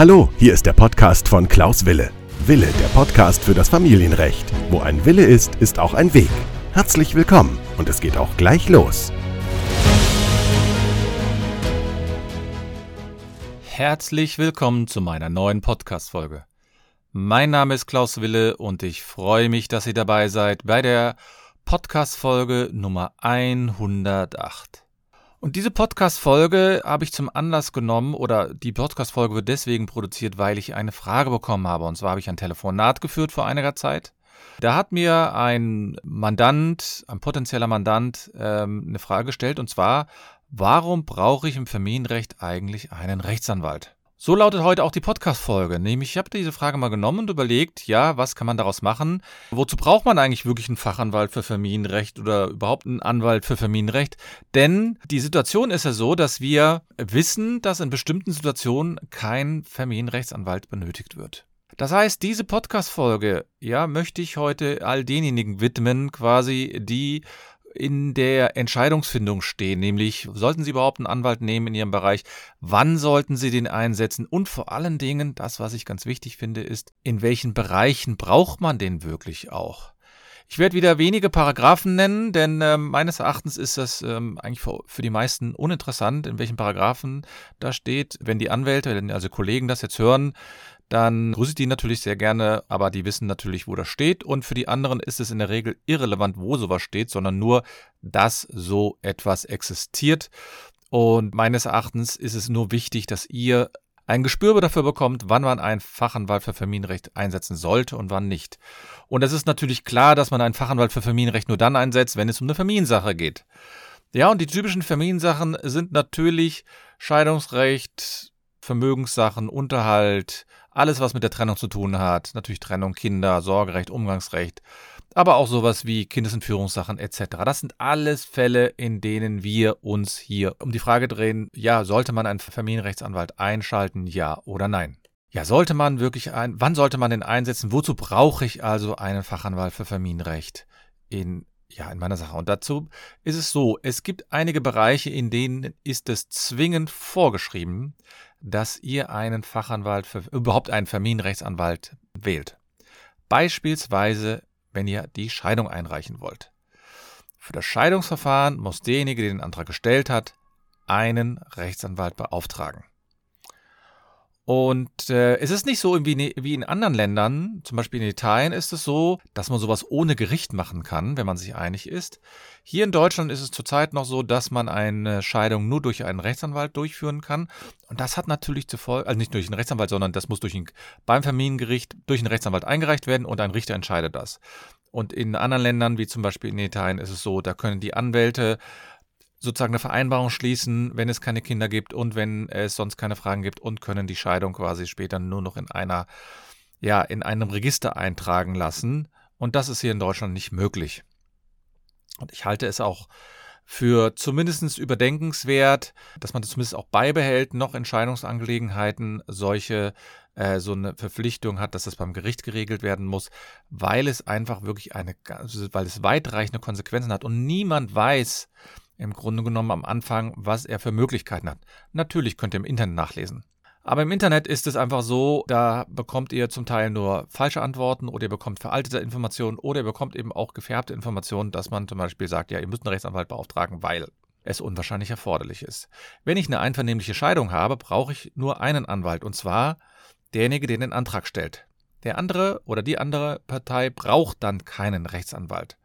Hallo, hier ist der Podcast von Klaus Wille. Wille, der Podcast für das Familienrecht. Wo ein Wille ist, ist auch ein Weg. Herzlich willkommen und es geht auch gleich los. Herzlich willkommen zu meiner neuen Podcast-Folge. Mein Name ist Klaus Wille und ich freue mich, dass ihr dabei seid bei der Podcast-Folge Nummer 108. Und diese Podcast-Folge habe ich zum Anlass genommen, oder die Podcast-Folge wird deswegen produziert, weil ich eine Frage bekommen habe. Und zwar habe ich ein Telefonat geführt vor einiger Zeit. Da hat mir ein Mandant, ein potenzieller Mandant, ähm, eine Frage gestellt, und zwar, warum brauche ich im Familienrecht eigentlich einen Rechtsanwalt? So lautet heute auch die Podcast-Folge. Nämlich, ich habe diese Frage mal genommen und überlegt, ja, was kann man daraus machen? Wozu braucht man eigentlich wirklich einen Fachanwalt für Familienrecht oder überhaupt einen Anwalt für Familienrecht? Denn die Situation ist ja so, dass wir wissen, dass in bestimmten Situationen kein Familienrechtsanwalt benötigt wird. Das heißt, diese Podcast-Folge, ja, möchte ich heute all denjenigen widmen, quasi, die in der Entscheidungsfindung stehen, nämlich sollten Sie überhaupt einen Anwalt nehmen in Ihrem Bereich, wann sollten Sie den einsetzen und vor allen Dingen, das, was ich ganz wichtig finde, ist, in welchen Bereichen braucht man den wirklich auch? Ich werde wieder wenige Paragraphen nennen, denn äh, meines Erachtens ist das ähm, eigentlich für, für, die meisten uninteressant, in welchen Paragraphen da steht. Wenn die Anwälte, also Kollegen das jetzt hören, dann grüße ich die natürlich sehr gerne, aber die wissen natürlich, wo das steht. Und für die anderen ist es in der Regel irrelevant, wo sowas steht, sondern nur, dass so etwas existiert. Und meines Erachtens ist es nur wichtig, dass ihr ein Gespür dafür bekommt, wann man einen Fachanwalt für Familienrecht einsetzen sollte und wann nicht. Und es ist natürlich klar, dass man einen Fachanwalt für Familienrecht nur dann einsetzt, wenn es um eine Familiensache geht. Ja, und die typischen Familiensachen sind natürlich Scheidungsrecht, Vermögenssachen, Unterhalt, alles, was mit der Trennung zu tun hat. Natürlich Trennung, Kinder, Sorgerecht, Umgangsrecht, aber auch sowas wie Kindesentführungssachen etc. Das sind alles Fälle, in denen wir uns hier um die Frage drehen, ja, sollte man einen Familienrechtsanwalt einschalten, ja oder nein? Ja, sollte man wirklich ein, wann sollte man den einsetzen? Wozu brauche ich also einen Fachanwalt für Familienrecht in ja, in meiner Sache. Und dazu ist es so, es gibt einige Bereiche, in denen ist es zwingend vorgeschrieben, dass ihr einen Fachanwalt, für, überhaupt einen Familienrechtsanwalt wählt. Beispielsweise, wenn ihr die Scheidung einreichen wollt. Für das Scheidungsverfahren muss derjenige, der den Antrag gestellt hat, einen Rechtsanwalt beauftragen. Und äh, es ist nicht so wie, wie in anderen Ländern, zum Beispiel in Italien ist es so, dass man sowas ohne Gericht machen kann, wenn man sich einig ist. Hier in Deutschland ist es zurzeit noch so, dass man eine Scheidung nur durch einen Rechtsanwalt durchführen kann. Und das hat natürlich zuvor, also nicht durch einen Rechtsanwalt, sondern das muss durch ein, beim Familiengericht durch einen Rechtsanwalt eingereicht werden und ein Richter entscheidet das. Und in anderen Ländern, wie zum Beispiel in Italien, ist es so, da können die Anwälte sozusagen eine Vereinbarung schließen, wenn es keine Kinder gibt und wenn es sonst keine Fragen gibt und können die Scheidung quasi später nur noch in einer, ja, in einem Register eintragen lassen. Und das ist hier in Deutschland nicht möglich. Und ich halte es auch für zumindest überdenkenswert, dass man das zumindest auch beibehält, noch Entscheidungsangelegenheiten solche äh, so eine Verpflichtung hat, dass das beim Gericht geregelt werden muss, weil es einfach wirklich eine, weil es weitreichende Konsequenzen hat und niemand weiß, im Grunde genommen am Anfang, was er für Möglichkeiten hat. Natürlich könnt ihr im Internet nachlesen. Aber im Internet ist es einfach so, da bekommt ihr zum Teil nur falsche Antworten oder ihr bekommt veraltete Informationen oder ihr bekommt eben auch gefärbte Informationen, dass man zum Beispiel sagt, ja, ihr müsst einen Rechtsanwalt beauftragen, weil es unwahrscheinlich erforderlich ist. Wenn ich eine einvernehmliche Scheidung habe, brauche ich nur einen Anwalt und zwar derjenige, der den Antrag stellt. Der andere oder die andere Partei braucht dann keinen Rechtsanwalt.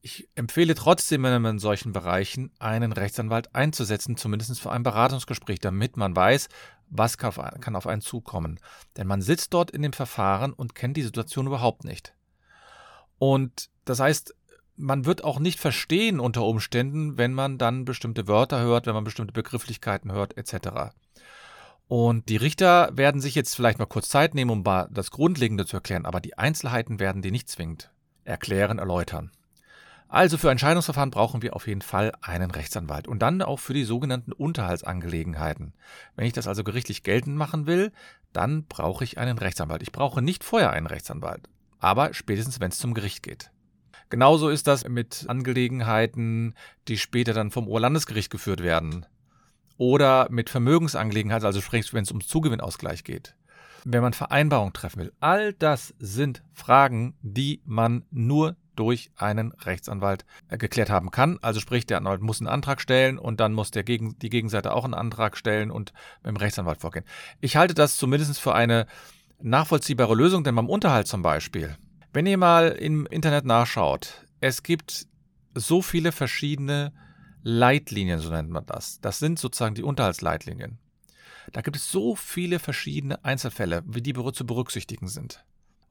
Ich empfehle trotzdem in solchen Bereichen einen Rechtsanwalt einzusetzen, zumindest für ein Beratungsgespräch, damit man weiß, was kann auf einen zukommen. Denn man sitzt dort in dem Verfahren und kennt die Situation überhaupt nicht. Und das heißt, man wird auch nicht verstehen unter Umständen, wenn man dann bestimmte Wörter hört, wenn man bestimmte Begrifflichkeiten hört, etc. Und die Richter werden sich jetzt vielleicht mal kurz Zeit nehmen, um das Grundlegende zu erklären, aber die Einzelheiten werden die nicht zwingend erklären, erläutern. Also für ein Scheidungsverfahren brauchen wir auf jeden Fall einen Rechtsanwalt und dann auch für die sogenannten Unterhaltsangelegenheiten. Wenn ich das also gerichtlich geltend machen will, dann brauche ich einen Rechtsanwalt. Ich brauche nicht vorher einen Rechtsanwalt, aber spätestens, wenn es zum Gericht geht. Genauso ist das mit Angelegenheiten, die später dann vom Oberlandesgericht geführt werden oder mit Vermögensangelegenheiten, also sprich, wenn es um Zugewinnausgleich geht, wenn man Vereinbarungen treffen will. All das sind Fragen, die man nur durch einen Rechtsanwalt äh, geklärt haben kann. Also sprich, der Anwalt muss einen Antrag stellen und dann muss der Gegen, die Gegenseite auch einen Antrag stellen und mit dem Rechtsanwalt vorgehen. Ich halte das zumindest für eine nachvollziehbare Lösung, denn beim Unterhalt zum Beispiel, wenn ihr mal im Internet nachschaut, es gibt so viele verschiedene Leitlinien, so nennt man das. Das sind sozusagen die Unterhaltsleitlinien. Da gibt es so viele verschiedene Einzelfälle, wie die zu berücksichtigen sind.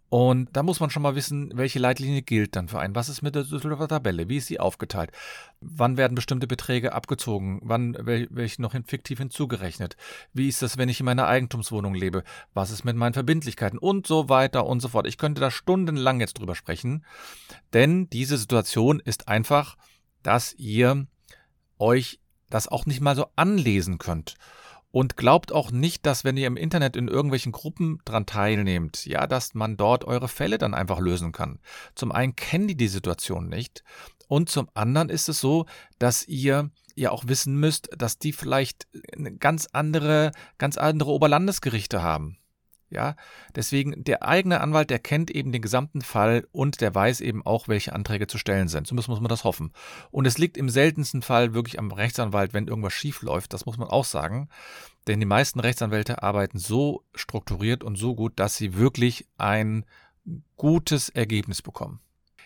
Und da muss man schon mal wissen, welche Leitlinie gilt dann für einen. Was ist mit der Düsseldorfer Tabelle? Wie ist sie aufgeteilt? Wann werden bestimmte Beträge abgezogen? Wann welche noch fiktiv hinzugerechnet? Wie ist das, wenn ich in meiner Eigentumswohnung lebe? Was ist mit meinen Verbindlichkeiten? Und so weiter und so fort. Ich könnte da stundenlang jetzt drüber sprechen, denn diese Situation ist einfach, dass ihr euch das auch nicht mal so anlesen könnt. Und glaubt auch nicht, dass wenn ihr im Internet in irgendwelchen Gruppen dran teilnehmt, ja, dass man dort eure Fälle dann einfach lösen kann. Zum einen kennen die die Situation nicht und zum anderen ist es so, dass ihr ja auch wissen müsst, dass die vielleicht eine ganz andere, ganz andere Oberlandesgerichte haben. Ja, deswegen der eigene Anwalt, der kennt eben den gesamten Fall und der weiß eben auch, welche Anträge zu stellen sind. Zumindest muss man das hoffen. Und es liegt im seltensten Fall wirklich am Rechtsanwalt, wenn irgendwas schief läuft. Das muss man auch sagen. Denn die meisten Rechtsanwälte arbeiten so strukturiert und so gut, dass sie wirklich ein gutes Ergebnis bekommen.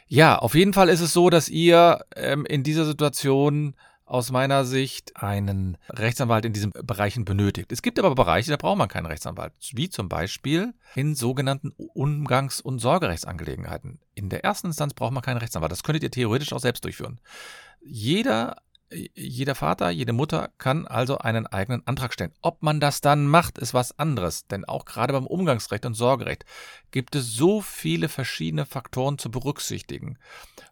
Ja, auf jeden Fall ist es so, dass ihr ähm, in dieser Situation aus meiner Sicht einen Rechtsanwalt in diesen Bereichen benötigt. Es gibt aber Bereiche, da braucht man keinen Rechtsanwalt, wie zum Beispiel in sogenannten Umgangs- und Sorgerechtsangelegenheiten. In der ersten Instanz braucht man keinen Rechtsanwalt. Das könntet ihr theoretisch auch selbst durchführen. Jeder jeder Vater, jede Mutter kann also einen eigenen Antrag stellen. Ob man das dann macht, ist was anderes, denn auch gerade beim Umgangsrecht und Sorgerecht gibt es so viele verschiedene Faktoren zu berücksichtigen.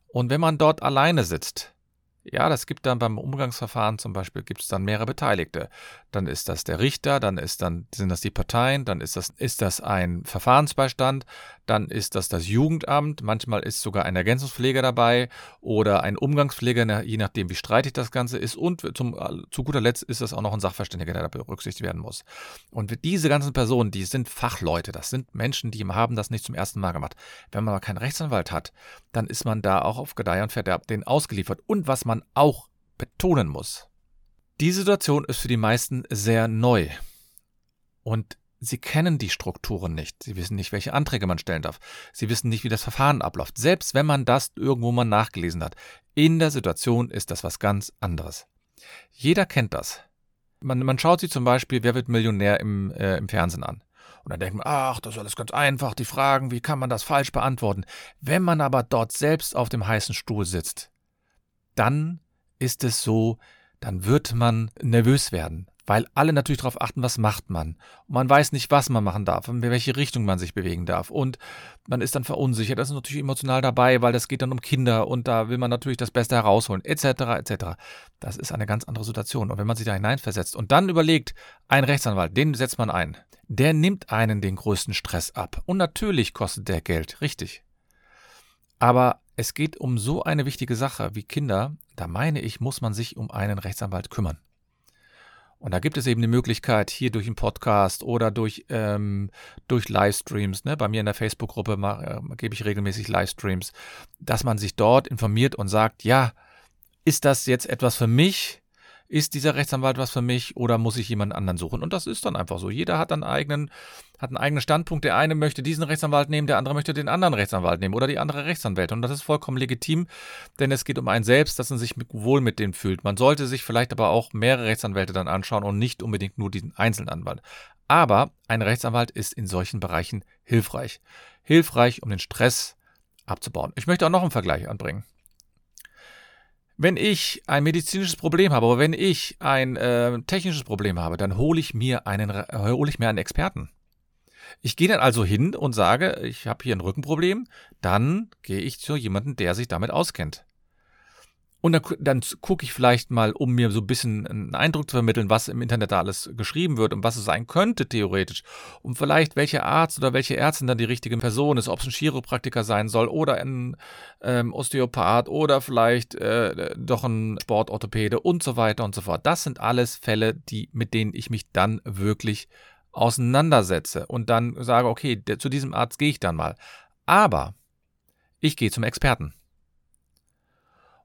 Und wenn man dort alleine sitzt, ja, das gibt dann beim Umgangsverfahren zum Beispiel gibt es dann mehrere Beteiligte. Dann ist das der Richter, dann ist dann sind das die Parteien, dann ist das ist das ein Verfahrensbeistand, dann ist das das Jugendamt, manchmal ist sogar ein Ergänzungspfleger dabei oder ein Umgangspfleger, je nachdem wie streitig das Ganze ist und zum, zu guter Letzt ist das auch noch ein Sachverständiger, der da berücksichtigt werden muss. Und diese ganzen Personen, die sind Fachleute, das sind Menschen, die haben das nicht zum ersten Mal gemacht. Wenn man aber keinen Rechtsanwalt hat, dann ist man da auch auf Gedeih und Verderb den ausgeliefert. Und was man auch betonen muss, die Situation ist für die meisten sehr neu. Und Sie kennen die Strukturen nicht. Sie wissen nicht, welche Anträge man stellen darf. Sie wissen nicht, wie das Verfahren abläuft. Selbst wenn man das irgendwo mal nachgelesen hat. In der Situation ist das was ganz anderes. Jeder kennt das. Man, man schaut sich zum Beispiel, wer wird Millionär im, äh, im Fernsehen an. Und dann denkt man, ach, das ist alles ganz einfach, die Fragen, wie kann man das falsch beantworten? Wenn man aber dort selbst auf dem heißen Stuhl sitzt, dann ist es so, dann wird man nervös werden weil alle natürlich darauf achten, was macht man. Und man weiß nicht, was man machen darf, in welche Richtung man sich bewegen darf. Und man ist dann verunsichert. Das ist natürlich emotional dabei, weil das geht dann um Kinder und da will man natürlich das Beste herausholen, etc. etc. Das ist eine ganz andere Situation. Und wenn man sich da hineinversetzt und dann überlegt, ein Rechtsanwalt, den setzt man ein, der nimmt einen den größten Stress ab. Und natürlich kostet der Geld, richtig. Aber es geht um so eine wichtige Sache wie Kinder, da meine ich, muss man sich um einen Rechtsanwalt kümmern. Und da gibt es eben die Möglichkeit, hier durch einen Podcast oder durch, ähm, durch Livestreams, ne? bei mir in der Facebook-Gruppe äh, gebe ich regelmäßig Livestreams, dass man sich dort informiert und sagt, ja, ist das jetzt etwas für mich? Ist dieser Rechtsanwalt was für mich oder muss ich jemanden anderen suchen? Und das ist dann einfach so. Jeder hat einen eigenen, hat einen eigenen Standpunkt. Der eine möchte diesen Rechtsanwalt nehmen, der andere möchte den anderen Rechtsanwalt nehmen oder die andere Rechtsanwältin. Und das ist vollkommen legitim, denn es geht um einen selbst, dass man sich wohl mit dem fühlt. Man sollte sich vielleicht aber auch mehrere Rechtsanwälte dann anschauen und nicht unbedingt nur diesen einzelnen Anwalt. Aber ein Rechtsanwalt ist in solchen Bereichen hilfreich. Hilfreich, um den Stress abzubauen. Ich möchte auch noch einen Vergleich anbringen. Wenn ich ein medizinisches Problem habe, aber wenn ich ein äh, technisches Problem habe, dann hole ich mir einen, hole ich mir einen Experten. Ich gehe dann also hin und sage, ich habe hier ein Rückenproblem, dann gehe ich zu jemandem, der sich damit auskennt. Und dann, dann gucke ich vielleicht mal, um mir so ein bisschen einen Eindruck zu vermitteln, was im Internet da alles geschrieben wird und was es sein könnte theoretisch. Und vielleicht welche Arzt oder welche Ärztin dann die richtige Person ist, ob es ein Chiropraktiker sein soll oder ein ähm, Osteopath oder vielleicht äh, doch ein Sportorthopäde und so weiter und so fort. Das sind alles Fälle, die, mit denen ich mich dann wirklich auseinandersetze und dann sage, okay, zu diesem Arzt gehe ich dann mal. Aber ich gehe zum Experten.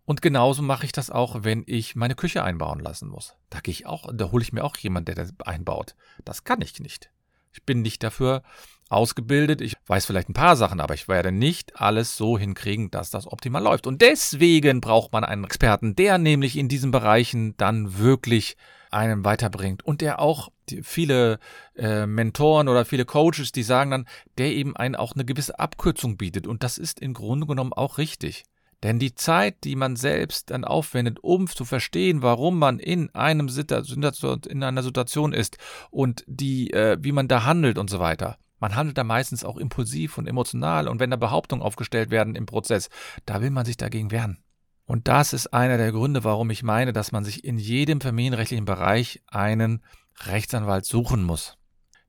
Und genauso mache ich das auch, wenn ich meine Küche einbauen lassen muss. Da gehe ich auch, da hole ich mir auch jemanden, der das einbaut. Das kann ich nicht. Ich bin nicht dafür ausgebildet. Ich weiß vielleicht ein paar Sachen, aber ich werde nicht alles so hinkriegen, dass das optimal läuft. Und deswegen braucht man einen Experten, der nämlich in diesen Bereichen dann wirklich einen weiterbringt und der auch viele äh, Mentoren oder viele Coaches, die sagen dann, der eben einen auch eine gewisse Abkürzung bietet. Und das ist im Grunde genommen auch richtig. Denn die Zeit, die man selbst dann aufwendet, um zu verstehen, warum man in einem Situation, in einer Situation ist und die, äh, wie man da handelt und so weiter. Man handelt da meistens auch impulsiv und emotional und wenn da Behauptungen aufgestellt werden im Prozess, da will man sich dagegen wehren. Und das ist einer der Gründe, warum ich meine, dass man sich in jedem familienrechtlichen Bereich einen Rechtsanwalt suchen muss.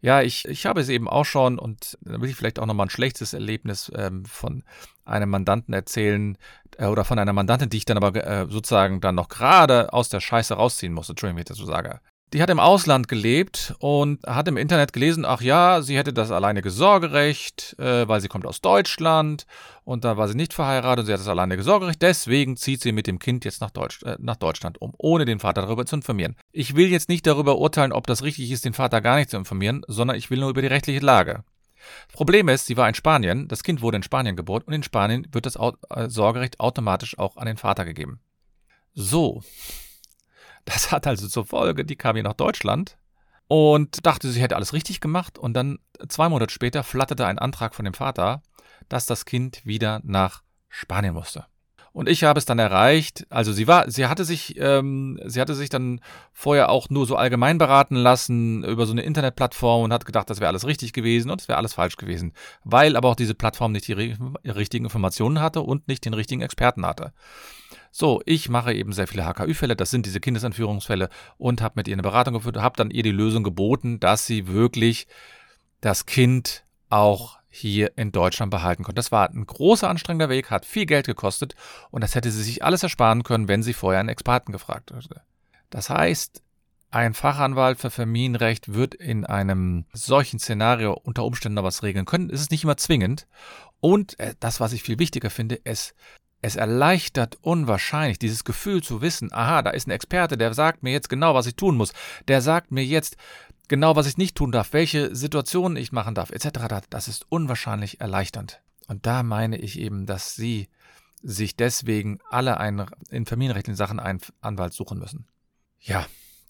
Ja, ich, ich habe es eben auch schon und da will ich vielleicht auch nochmal ein schlechtes Erlebnis ähm, von einem Mandanten erzählen äh, oder von einer Mandantin, die ich dann aber äh, sozusagen dann noch gerade aus der Scheiße rausziehen musste. Entschuldigung, wie ich das so sage. Die hat im Ausland gelebt und hat im Internet gelesen, ach ja, sie hätte das alleinige Sorgerecht, äh, weil sie kommt aus Deutschland und da war sie nicht verheiratet und sie hat das alleinige Sorgerecht. Deswegen zieht sie mit dem Kind jetzt nach, Deutsch, äh, nach Deutschland um, ohne den Vater darüber zu informieren. Ich will jetzt nicht darüber urteilen, ob das richtig ist, den Vater gar nicht zu informieren, sondern ich will nur über die rechtliche Lage. Problem ist, sie war in Spanien, das Kind wurde in Spanien geboren und in Spanien wird das äh, Sorgerecht automatisch auch an den Vater gegeben. So, das hat also zur Folge, die kam hier nach Deutschland und dachte, sie hätte alles richtig gemacht. Und dann zwei Monate später flatterte ein Antrag von dem Vater, dass das Kind wieder nach Spanien musste. Und ich habe es dann erreicht. Also sie war, sie hatte sich, ähm, sie hatte sich dann vorher auch nur so allgemein beraten lassen über so eine Internetplattform und hat gedacht, das wäre alles richtig gewesen und es wäre alles falsch gewesen, weil aber auch diese Plattform nicht die richtigen Informationen hatte und nicht den richtigen Experten hatte. So, ich mache eben sehr viele HKÜ-Fälle, das sind diese Kindesentführungsfälle und habe mit ihr eine Beratung geführt, habe dann ihr die Lösung geboten, dass sie wirklich das Kind auch hier in Deutschland behalten konnte. Das war ein großer anstrengender Weg, hat viel Geld gekostet und das hätte sie sich alles ersparen können, wenn sie vorher einen Experten gefragt hätte. Das heißt, ein Fachanwalt für Familienrecht wird in einem solchen Szenario unter Umständen noch was regeln können. Es ist nicht immer zwingend. Und äh, das, was ich viel wichtiger finde, es es erleichtert unwahrscheinlich dieses Gefühl zu wissen, aha, da ist ein Experte, der sagt mir jetzt genau, was ich tun muss. Der sagt mir jetzt genau, was ich nicht tun darf, welche Situationen ich machen darf, etc. Das ist unwahrscheinlich erleichternd. Und da meine ich eben, dass Sie sich deswegen alle einen, in familienrechtlichen Sachen einen Anwalt suchen müssen. Ja,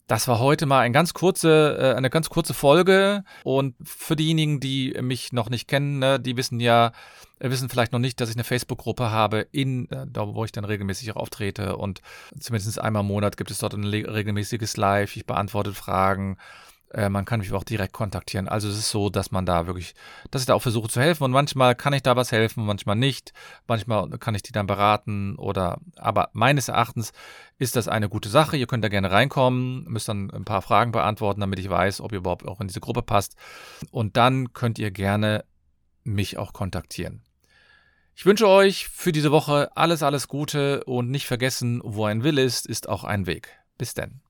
das war heute mal ein ganz kurze, äh, eine ganz kurze Folge. Und für diejenigen, die mich noch nicht kennen, ne, die wissen ja, äh, wissen vielleicht noch nicht, dass ich eine Facebook-Gruppe habe, in, äh, da wo ich dann regelmäßig auch auftrete. Und zumindest einmal im Monat gibt es dort ein regelmäßiges Live. Ich beantworte Fragen. Äh, man kann mich auch direkt kontaktieren. Also es ist so, dass man da wirklich, dass ich da auch versuche zu helfen und manchmal kann ich da was helfen, manchmal nicht. Manchmal kann ich die dann beraten oder, aber meines Erachtens ist das eine gute Sache. Ihr könnt da gerne reinkommen, müsst dann ein paar Fragen beantworten, damit ich weiß, ob ihr überhaupt auch in diese Gruppe passt. Und dann könnt ihr gerne mich auch kontaktieren. Ich wünsche euch für diese Woche alles, alles Gute und nicht vergessen, wo ein Will ist, ist auch ein Weg. Bis denn.